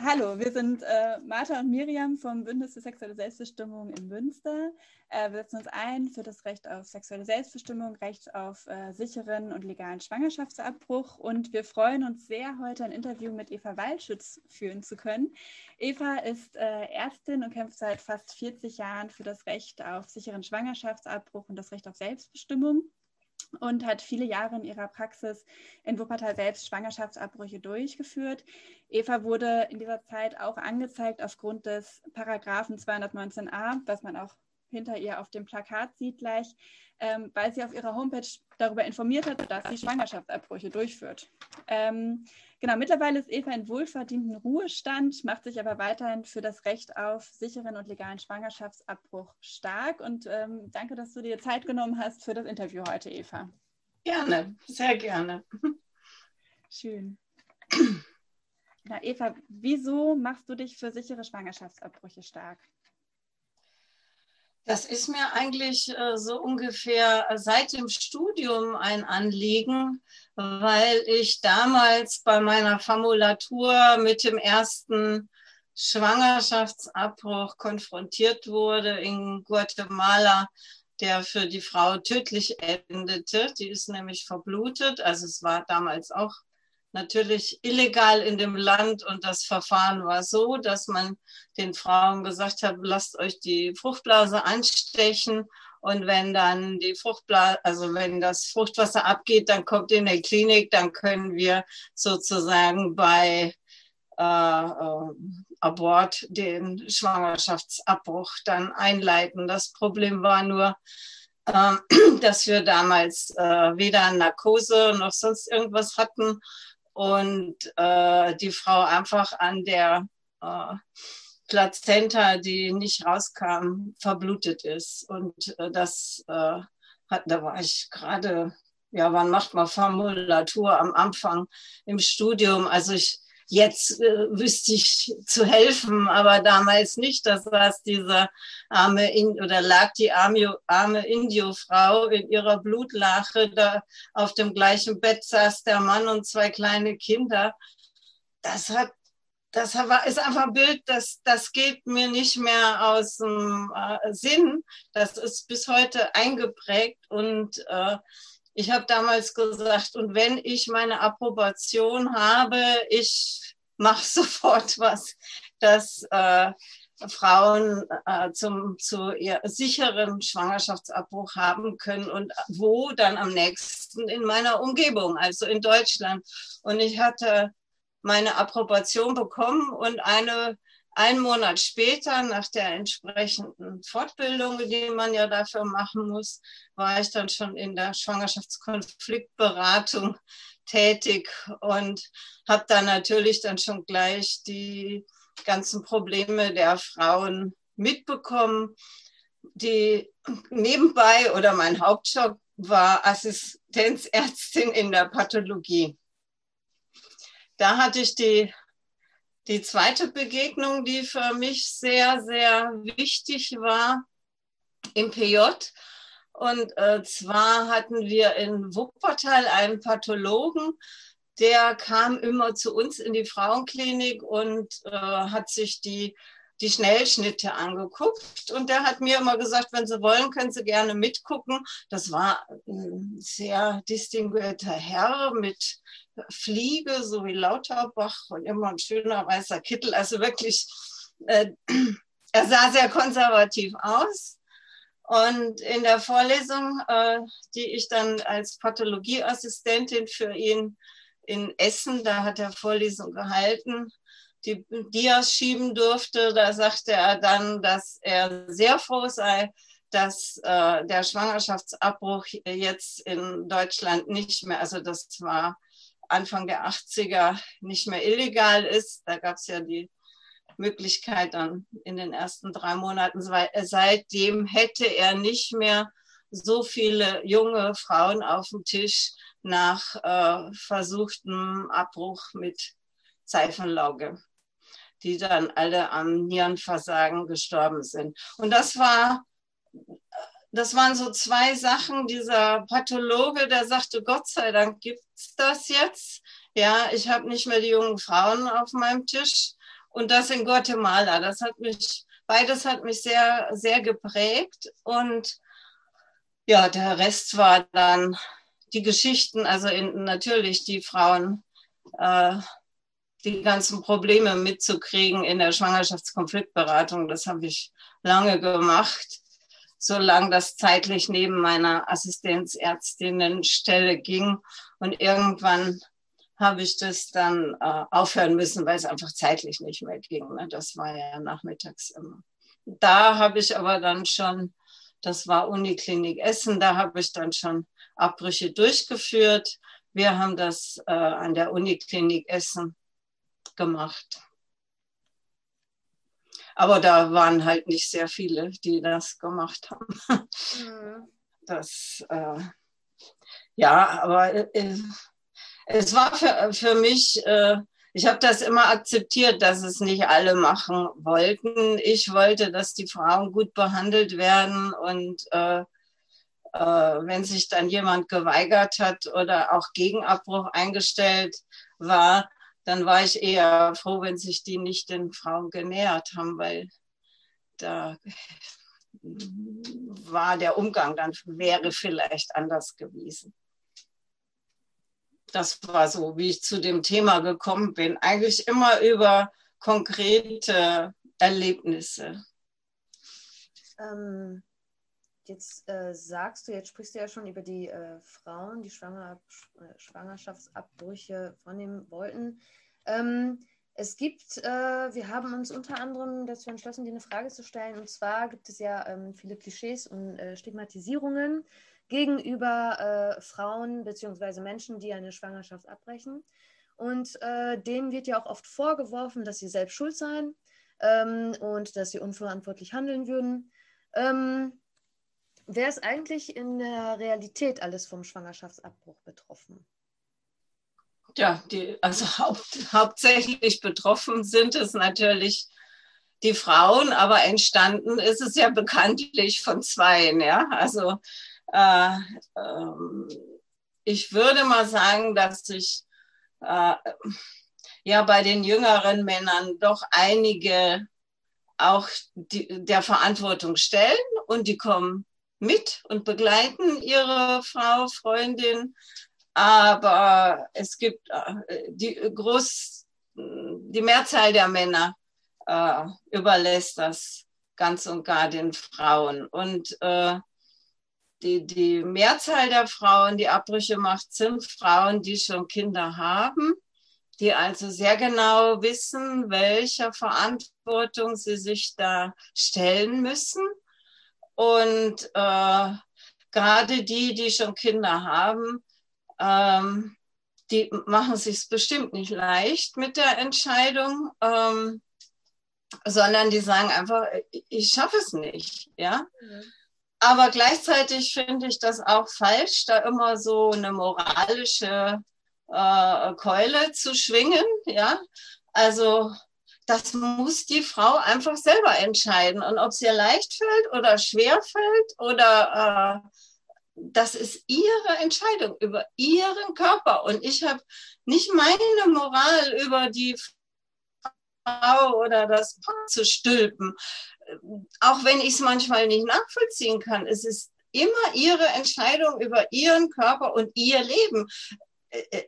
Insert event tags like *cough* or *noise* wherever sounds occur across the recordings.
Hallo, wir sind äh, Martha und Miriam vom Bündnis für sexuelle Selbstbestimmung in Münster. Äh, wir setzen uns ein für das Recht auf sexuelle Selbstbestimmung, Recht auf äh, sicheren und legalen Schwangerschaftsabbruch. Und wir freuen uns sehr, heute ein Interview mit Eva Waldschütz führen zu können. Eva ist äh, Ärztin und kämpft seit fast 40 Jahren für das Recht auf sicheren Schwangerschaftsabbruch und das Recht auf Selbstbestimmung und hat viele Jahre in ihrer Praxis in Wuppertal selbst Schwangerschaftsabbrüche durchgeführt. Eva wurde in dieser Zeit auch angezeigt aufgrund des Paragraphen 219a, was man auch hinter ihr auf dem Plakat sieht gleich, ähm, weil sie auf ihrer Homepage darüber informiert hat, dass sie Schwangerschaftsabbrüche durchführt. Ähm, genau, mittlerweile ist Eva in wohlverdienten Ruhestand, macht sich aber weiterhin für das Recht auf sicheren und legalen Schwangerschaftsabbruch stark. Und ähm, danke, dass du dir Zeit genommen hast für das Interview heute, Eva. Gerne, sehr gerne. Schön. Na, Eva, wieso machst du dich für sichere Schwangerschaftsabbrüche stark? Das ist mir eigentlich äh, so ungefähr seit dem Studium ein Anliegen, weil ich damals bei meiner Formulatur mit dem ersten Schwangerschaftsabbruch konfrontiert wurde in Guatemala, der für die Frau tödlich endete. Die ist nämlich verblutet. Also es war damals auch natürlich illegal in dem Land und das Verfahren war so, dass man den Frauen gesagt hat, lasst euch die Fruchtblase anstechen und wenn dann die Fruchtblase, also wenn das Fruchtwasser abgeht, dann kommt in der Klinik, dann können wir sozusagen bei äh, äh, Abort den Schwangerschaftsabbruch dann einleiten. Das Problem war nur, äh, *clears throat* dass wir damals äh, weder Narkose noch sonst irgendwas hatten und äh, die Frau einfach an der äh, Plazenta, die nicht rauskam, verblutet ist. Und äh, das äh, hat, da war ich gerade, ja, wann macht man Formulatur am Anfang im Studium? Also ich jetzt äh, wüsste ich zu helfen, aber damals nicht. Das war diese arme in oder lag die arme, arme Indio-Frau in ihrer Blutlache da auf dem gleichen Bett saß der Mann und zwei kleine Kinder. Das hat das ist einfach ein Bild, das, das geht mir nicht mehr aus dem äh, Sinn. Das ist bis heute eingeprägt und äh, ich habe damals gesagt, und wenn ich meine Approbation habe, ich mache *laughs* sofort was, dass äh, Frauen äh, zum zu ihr sicheren Schwangerschaftsabbruch haben können und wo dann am nächsten in meiner Umgebung, also in Deutschland. Und ich hatte meine Approbation bekommen und eine ein Monat später, nach der entsprechenden Fortbildung, die man ja dafür machen muss, war ich dann schon in der Schwangerschaftskonfliktberatung tätig und habe dann natürlich dann schon gleich die ganzen Probleme der Frauen mitbekommen. Die nebenbei oder mein Hauptjob war Assistenzärztin in der Pathologie. Da hatte ich die die zweite Begegnung, die für mich sehr, sehr wichtig war im PJ. Und äh, zwar hatten wir in Wuppertal einen Pathologen, der kam immer zu uns in die Frauenklinik und äh, hat sich die, die Schnellschnitte angeguckt. Und der hat mir immer gesagt, wenn Sie wollen, können Sie gerne mitgucken. Das war ein sehr distinguierter Herr mit Fliege, so wie Lauterbach und immer ein schöner weißer Kittel. Also wirklich, äh, *clears throat* er sah sehr konservativ aus. Und in der Vorlesung, äh, die ich dann als Pathologieassistentin für ihn in Essen, da hat er Vorlesung gehalten, die Dias schieben durfte, da sagte er dann, dass er sehr froh sei, dass äh, der Schwangerschaftsabbruch jetzt in Deutschland nicht mehr, also das war Anfang der 80er nicht mehr illegal ist. Da gab es ja die Möglichkeit dann in den ersten drei Monaten. Seitdem hätte er nicht mehr so viele junge Frauen auf dem Tisch nach äh, versuchtem Abbruch mit Seifenlauge, die dann alle am Nierenversagen gestorben sind. Und das war das waren so zwei Sachen. Dieser Pathologe, der sagte, Gott sei Dank gibt es das jetzt. Ja, ich habe nicht mehr die jungen Frauen auf meinem Tisch. und das in Guatemala. Das hat mich, beides hat mich sehr, sehr geprägt. Und ja, der Rest war dann die Geschichten, also in, natürlich die Frauen, äh, die ganzen Probleme mitzukriegen in der Schwangerschaftskonfliktberatung. Das habe ich lange gemacht, solange das zeitlich neben meiner Assistenzärztinnenstelle ging. Und irgendwann habe ich das dann äh, aufhören müssen, weil es einfach zeitlich nicht mehr ging. Ne? Das war ja nachmittags immer. Da habe ich aber dann schon, das war Uniklinik Essen, da habe ich dann schon Abbrüche durchgeführt. Wir haben das äh, an der Uniklinik Essen gemacht. Aber da waren halt nicht sehr viele, die das gemacht haben. Mhm. Das, äh, ja, aber äh, es war für, für mich, äh, ich habe das immer akzeptiert, dass es nicht alle machen wollten. Ich wollte, dass die Frauen gut behandelt werden und äh, äh, wenn sich dann jemand geweigert hat oder auch Gegenabbruch eingestellt war, dann war ich eher froh, wenn sich die nicht den Frauen genähert haben, weil da war der Umgang dann wäre vielleicht anders gewesen das war so, wie ich zu dem Thema gekommen bin. Eigentlich immer über konkrete Erlebnisse. Ähm, jetzt äh, sagst du, jetzt sprichst du ja schon über die äh, Frauen, die Schwanger, äh, Schwangerschaftsabbrüche vornehmen wollten. Ähm, es gibt, äh, wir haben uns unter anderem dazu entschlossen, dir eine Frage zu stellen. Und zwar gibt es ja ähm, viele Klischees und äh, Stigmatisierungen gegenüber äh, Frauen bzw. Menschen, die eine Schwangerschaft abbrechen. Und denen wird ja auch oft vorgeworfen, dass sie selbst schuld seien ähm, und dass sie unverantwortlich handeln würden. Ähm, wer ist eigentlich in der Realität alles vom Schwangerschaftsabbruch betroffen? Ja, die, also *laughs* haupt, hauptsächlich betroffen sind es natürlich die Frauen, aber entstanden ist es ja bekanntlich von zweien. Ja? Also äh, ähm, ich würde mal sagen, dass sich äh, ja bei den jüngeren Männern doch einige auch die, der Verantwortung stellen und die kommen mit und begleiten ihre Frau, Freundin. Aber es gibt äh, die groß, die Mehrzahl der Männer äh, überlässt das ganz und gar den Frauen. Und äh, die, die Mehrzahl der Frauen, die Abbrüche macht, sind Frauen, die schon Kinder haben, die also sehr genau wissen, welcher Verantwortung sie sich da stellen müssen. Und äh, gerade die, die schon Kinder haben, ähm, die machen es sich bestimmt nicht leicht mit der Entscheidung, ähm, sondern die sagen einfach, ich schaffe es nicht. Ja. Mhm. Aber gleichzeitig finde ich das auch falsch, da immer so eine moralische äh, Keule zu schwingen. Ja, also das muss die Frau einfach selber entscheiden. Und ob es ihr leicht fällt oder schwer fällt oder äh, das ist ihre Entscheidung über ihren Körper. Und ich habe nicht meine Moral über die Frau oder das Paar zu stülpen auch wenn ich es manchmal nicht nachvollziehen kann, es ist immer ihre Entscheidung über ihren Körper und ihr Leben.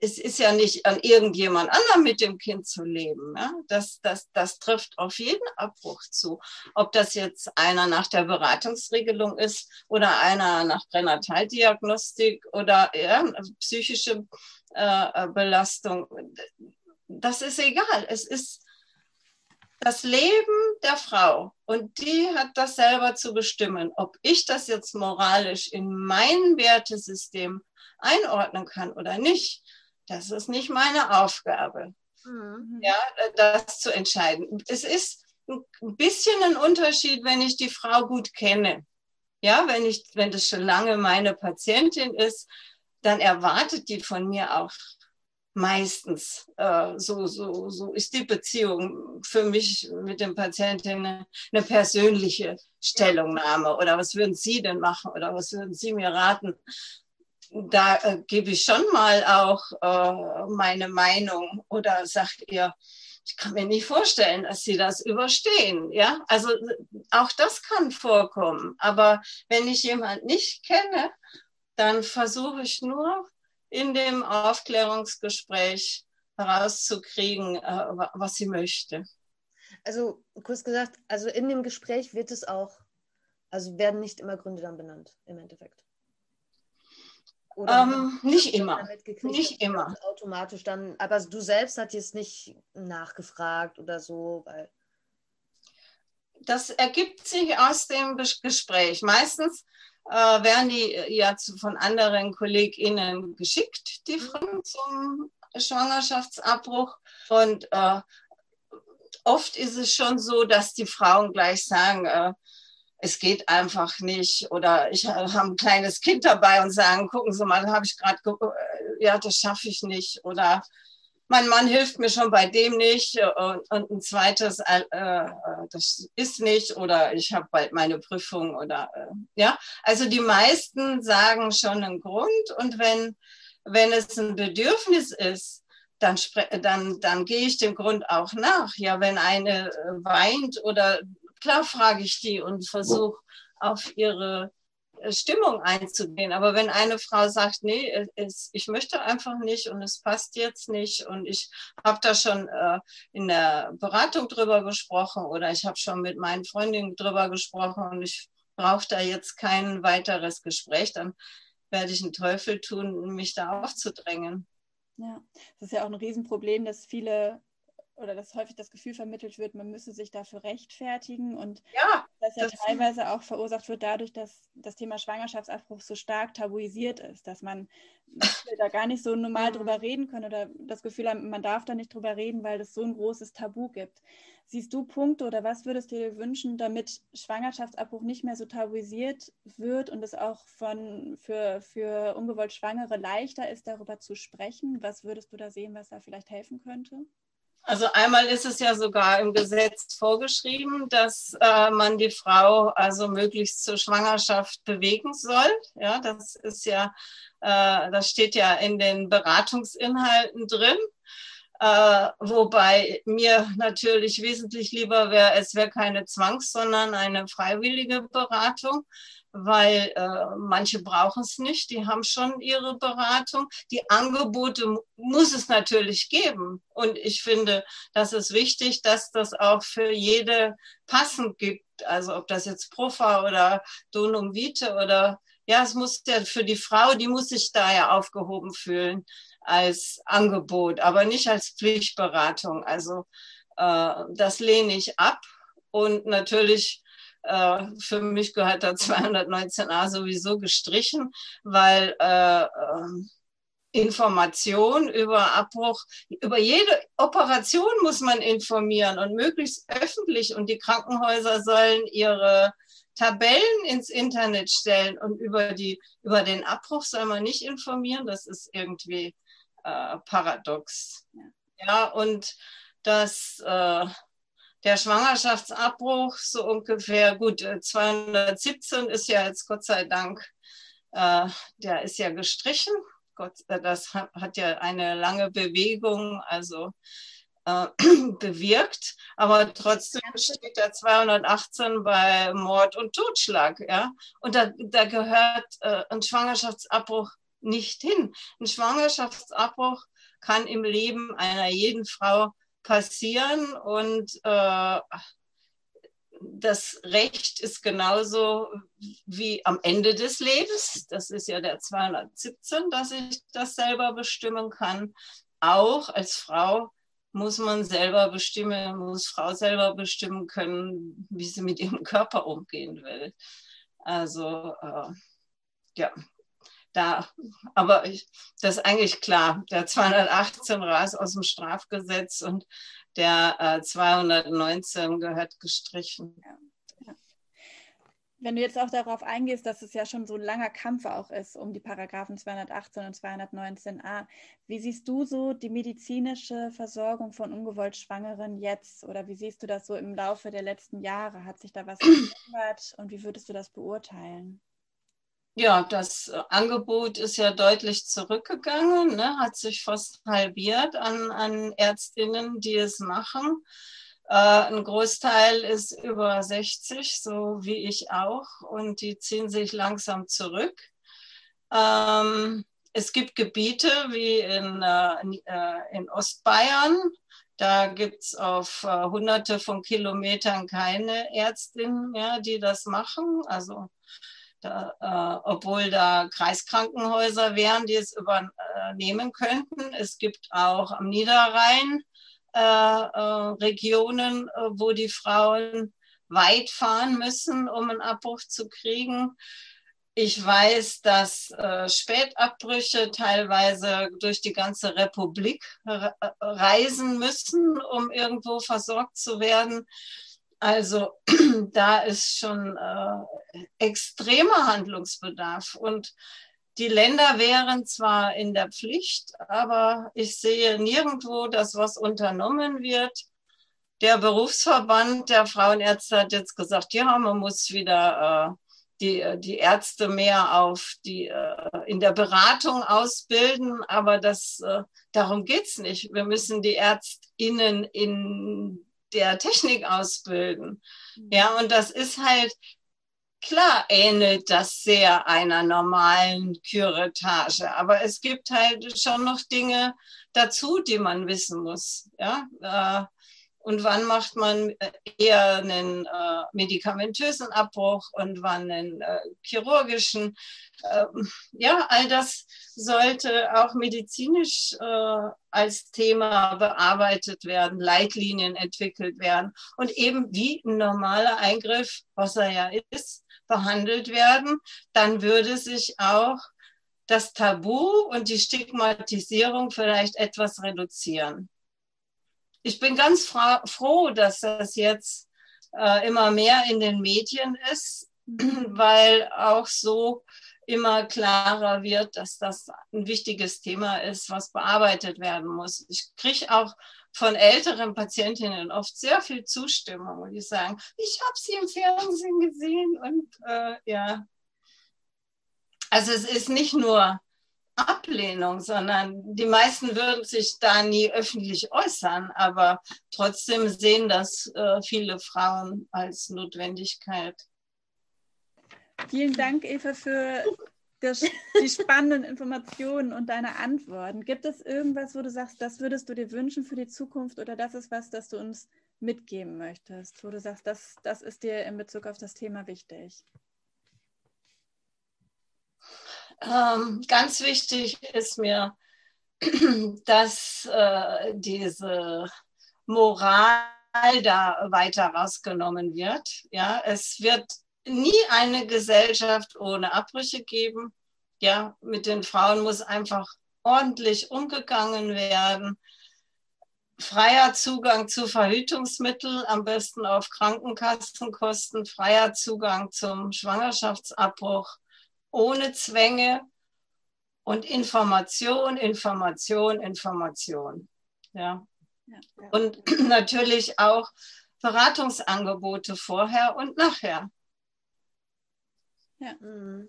Es ist ja nicht an irgendjemand anderem mit dem Kind zu leben. Ja? Das, das, das trifft auf jeden Abbruch zu. Ob das jetzt einer nach der Beratungsregelung ist oder einer nach Pränataldiagnostik oder ja, psychische äh, Belastung, das ist egal. Es ist das Leben der Frau und die hat das selber zu bestimmen, ob ich das jetzt moralisch in mein Wertesystem einordnen kann oder nicht. Das ist nicht meine Aufgabe, mhm. ja, das zu entscheiden. Es ist ein bisschen ein Unterschied, wenn ich die Frau gut kenne. Ja, wenn ich, wenn das schon lange meine Patientin ist, dann erwartet die von mir auch meistens. Äh, so, so, so ist die Beziehung für mich mit dem Patienten eine, eine persönliche Stellungnahme. Oder was würden Sie denn machen? Oder was würden Sie mir raten? Da äh, gebe ich schon mal auch äh, meine Meinung oder sage ihr, ich kann mir nicht vorstellen, dass sie das überstehen. Ja, also auch das kann vorkommen. Aber wenn ich jemanden nicht kenne, dann versuche ich nur in dem Aufklärungsgespräch herauszukriegen, äh, was sie möchte. Also kurz gesagt, also in dem Gespräch wird es auch, also werden nicht immer Gründe dann benannt im Endeffekt. Ähm, nicht immer. Nicht immer. Automatisch dann, aber du selbst hast jetzt nicht nachgefragt oder so, weil. Das ergibt sich aus dem Gespräch. Meistens äh, werden die ja zu, von anderen KollegInnen geschickt, die mhm. Fragen zum Schwangerschaftsabbruch. Und äh, oft ist es schon so, dass die Frauen gleich sagen, äh, es geht einfach nicht. Oder ich habe ein kleines Kind dabei und sagen, gucken Sie mal, habe ich gerade, äh, ja, das schaffe ich nicht. Oder mein Mann hilft mir schon bei dem nicht. Und, und ein zweites, äh, äh das ist nicht. Oder ich habe bald meine Prüfung. Oder äh, ja, also die meisten sagen schon einen Grund. Und wenn, wenn es ein Bedürfnis ist, dann, dann, dann gehe ich dem Grund auch nach. Ja, wenn eine äh, weint oder klar frage ich die und versuche auf ihre äh, Stimmung einzugehen. Aber wenn eine Frau sagt, nee, es, ich möchte einfach nicht und es passt jetzt nicht und ich habe da schon äh, in der Beratung drüber gesprochen oder ich habe schon mit meinen Freundinnen drüber gesprochen und ich brauche da jetzt kein weiteres Gespräch, dann werde ich einen Teufel tun, mich da aufzudrängen. Ja, das ist ja auch ein Riesenproblem, dass viele oder dass häufig das Gefühl vermittelt wird, man müsse sich dafür rechtfertigen und ja, das ja das teilweise auch verursacht wird dadurch, dass das Thema Schwangerschaftsabbruch so stark tabuisiert ist, dass man da gar nicht so normal drüber reden kann oder das Gefühl hat, man darf da nicht drüber reden, weil es so ein großes Tabu gibt. Siehst du Punkte oder was würdest du dir wünschen, damit Schwangerschaftsabbruch nicht mehr so tabuisiert wird und es auch von, für, für ungewollt Schwangere leichter ist, darüber zu sprechen? Was würdest du da sehen, was da vielleicht helfen könnte? Also einmal ist es ja sogar im Gesetz vorgeschrieben, dass äh, man die Frau also möglichst zur Schwangerschaft bewegen soll. Ja, das ist ja, äh, das steht ja in den Beratungsinhalten drin. Äh, wobei mir natürlich wesentlich lieber wäre, es wäre keine Zwangs-, sondern eine freiwillige Beratung weil äh, manche brauchen es nicht, die haben schon ihre Beratung. Die Angebote muss es natürlich geben. Und ich finde, das ist wichtig, dass das auch für jede passend gibt. Also ob das jetzt Profa oder Donum Vitae oder ja, es muss ja für die Frau, die muss sich da ja aufgehoben fühlen als Angebot, aber nicht als Pflichtberatung. Also äh, das lehne ich ab. Und natürlich äh, für mich gehört da *laughs* 219a sowieso gestrichen, weil äh, ähm, Information über Abbruch, über jede Operation muss man informieren und möglichst öffentlich. Und die Krankenhäuser sollen ihre Tabellen ins Internet stellen und über, die, über den Abbruch soll man nicht informieren. Das ist irgendwie äh, paradox. Ja, und das äh, der Schwangerschaftsabbruch so ungefähr, gut, 217 äh, ist ja jetzt Gott sei Dank, äh, der ist ja gestrichen. Gott, äh, das hat, hat ja eine lange Bewegung, also *clears throat* bewirkt, aber trotzdem steht der 218 bei Mord und Totschlag, ja. Und da, da gehört äh, ein Schwangerschaftsabbruch nicht hin. Ein Schwangerschaftsabbruch kann im Leben einer jeden Frau passieren und äh, das Recht ist genauso wie am Ende des Lebens, das ist ja der 217, dass ich das selber bestimmen kann. Auch als Frau muss man selber bestimmen, muss Frau selber bestimmen können, wie sie mit ihrem Körper umgehen will. Also äh, ja, da, aber ich, das ist eigentlich klar. Der 218 raus aus dem Strafgesetz und der äh, 219 gehört gestrichen. Ja. Wenn du jetzt auch darauf eingehst, dass es ja schon so ein langer Kampf auch ist um die Paragraphen 218 und 219a, wie siehst du so die medizinische Versorgung von ungewollt Schwangeren jetzt oder wie siehst du das so im Laufe der letzten Jahre? Hat sich da was *clears throat* verändert und wie würdest du das beurteilen? Ja, das Angebot ist ja deutlich zurückgegangen, ne, hat sich fast halbiert an, an Ärztinnen, die es machen. Äh, ein Großteil ist über 60, so wie ich auch, und die ziehen sich langsam zurück. Ähm, es gibt Gebiete wie in, äh, in äh, Ostbayern, da gibt es auf äh, hunderte von Kilometern keine Ärztinnen mehr, die das machen. Also da, äh, obwohl da Kreiskrankenhäuser wären, die es übernehmen könnten. Es gibt auch am Niederrhein äh, äh, Regionen, äh, wo die Frauen weit fahren müssen, um einen Abbruch zu kriegen. Ich weiß, dass äh, Spätabbrüche teilweise durch die ganze Republik reisen müssen, um irgendwo versorgt zu werden. Also *clears throat* da ist schon äh, extremer Handlungsbedarf. Und die Länder wären zwar in der Pflicht, aber ich sehe nirgendwo, dass was unternommen wird. Der Berufsverband der Frauenärzte hat jetzt gesagt, ja, man muss wieder äh, die, die Ärzte mehr auf die, äh, in der Beratung ausbilden, aber das, äh, darum geht's nicht. Wir müssen die ÄrztInnen in der Technik ausbilden. Mhm. Ja, und das ist halt, klar ähnelt das sehr einer normalen Küretage, aber es gibt halt schon noch Dinge dazu, die man wissen muss. Ja, äh, und wann macht man äh, eher einen äh, medikamentösen Abbruch und wann einen äh, chirurgischen. Ähm, ja, all das sollte auch medizinisch äh, als Thema bearbeitet werden, Leitlinien entwickelt werden und eben wie ein normaler Eingriff, was er ja ist, behandelt werden. Dann würde sich auch das Tabu und die Stigmatisierung vielleicht etwas reduzieren ich bin ganz froh, dass das jetzt äh, immer mehr in den Medien ist, *clears throat* weil auch so immer klarer wird, dass das ein wichtiges Thema ist, was bearbeitet werden muss. Ich kriege auch von älteren Patientinnen oft sehr viel Zustimmung und die sagen, ich habe sie im Fernsehen gesehen und äh, ja. Also es ist nicht nur Ablehnung, sondern die meisten würden sich da nie öffentlich äußern, aber trotzdem sehen das äh, viele Frauen als Notwendigkeit. Vielen Dank, Eva, für das, die spannenden Informationen und deine Antworten. Gibt es irgendwas, wo du sagst, das würdest du dir wünschen für die Zukunft oder das ist was, das du uns mitgeben möchtest, wo du sagst, das, das ist dir in Bezug auf das Thema wichtig? Ähm, ganz wichtig ist mir, *clears throat* dass äh, diese Moral da weiter rausgenommen wird. Ja, es wird nie eine Gesellschaft ohne Abbrüche geben. Ja, mit den Frauen muss einfach ordentlich umgegangen werden. Freier Zugang zu Verhütungsmitteln, am besten auf Krankenkassenkosten, freier Zugang zum Schwangerschaftsabbruch, ohne Zwänge und Information, Information, Information. Ja. ja, ja. Und *clears throat* natürlich auch Beratungsangebote vorher und nachher. Ja. Mhm.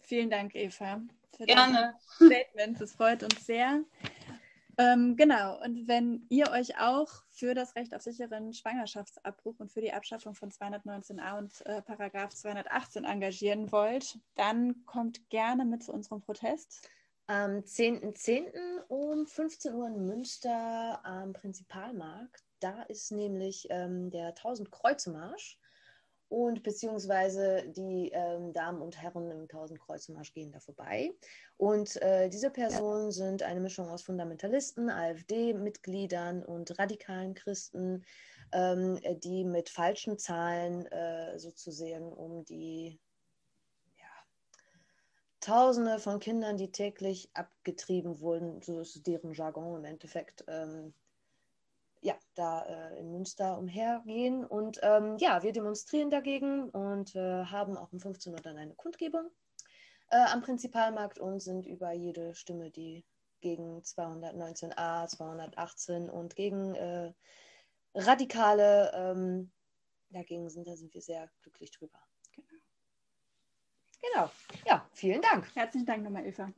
Vielen Dank, Eva. Für Gerne. Statement. Es freut uns sehr. Ähm, genau, und wenn ihr euch auch für das Recht auf sicheren Schwangerschaftsabbruch und für die Abschaffung von 219a und äh, Paragraph 218 engagieren wollt, dann kommt gerne mit zu unserem Protest. Am 10.10. .10. um 15 Uhr in Münster am Prinzipalmarkt. Da ist nämlich ähm, der 1000 Kreuze Marsch und beziehungsweise die ähm, Damen und Herren im Tausendkreuzmarsch gehen da vorbei. Und äh, diese Personen sind eine Mischung aus Fundamentalisten, AfD-Mitgliedern und radikalen Christen, ähm, die mit falschen Zahlen äh, sozusagen um die ja, Tausende von Kindern, die täglich abgetrieben wurden, so ist deren Jargon im Endeffekt, ähm, ja, da äh, in Münster umhergehen. Und ähm, ja, wir demonstrieren dagegen und äh, haben auch um 15 Uhr dann eine Kundgebung äh, am Prinzipalmarkt und sind über jede Stimme, die gegen 219a, 218 und gegen äh, Radikale ähm, dagegen sind, da sind wir sehr glücklich drüber. Genau. Genau. Ja, vielen Dank. Herzlichen Dank nochmal, Eva.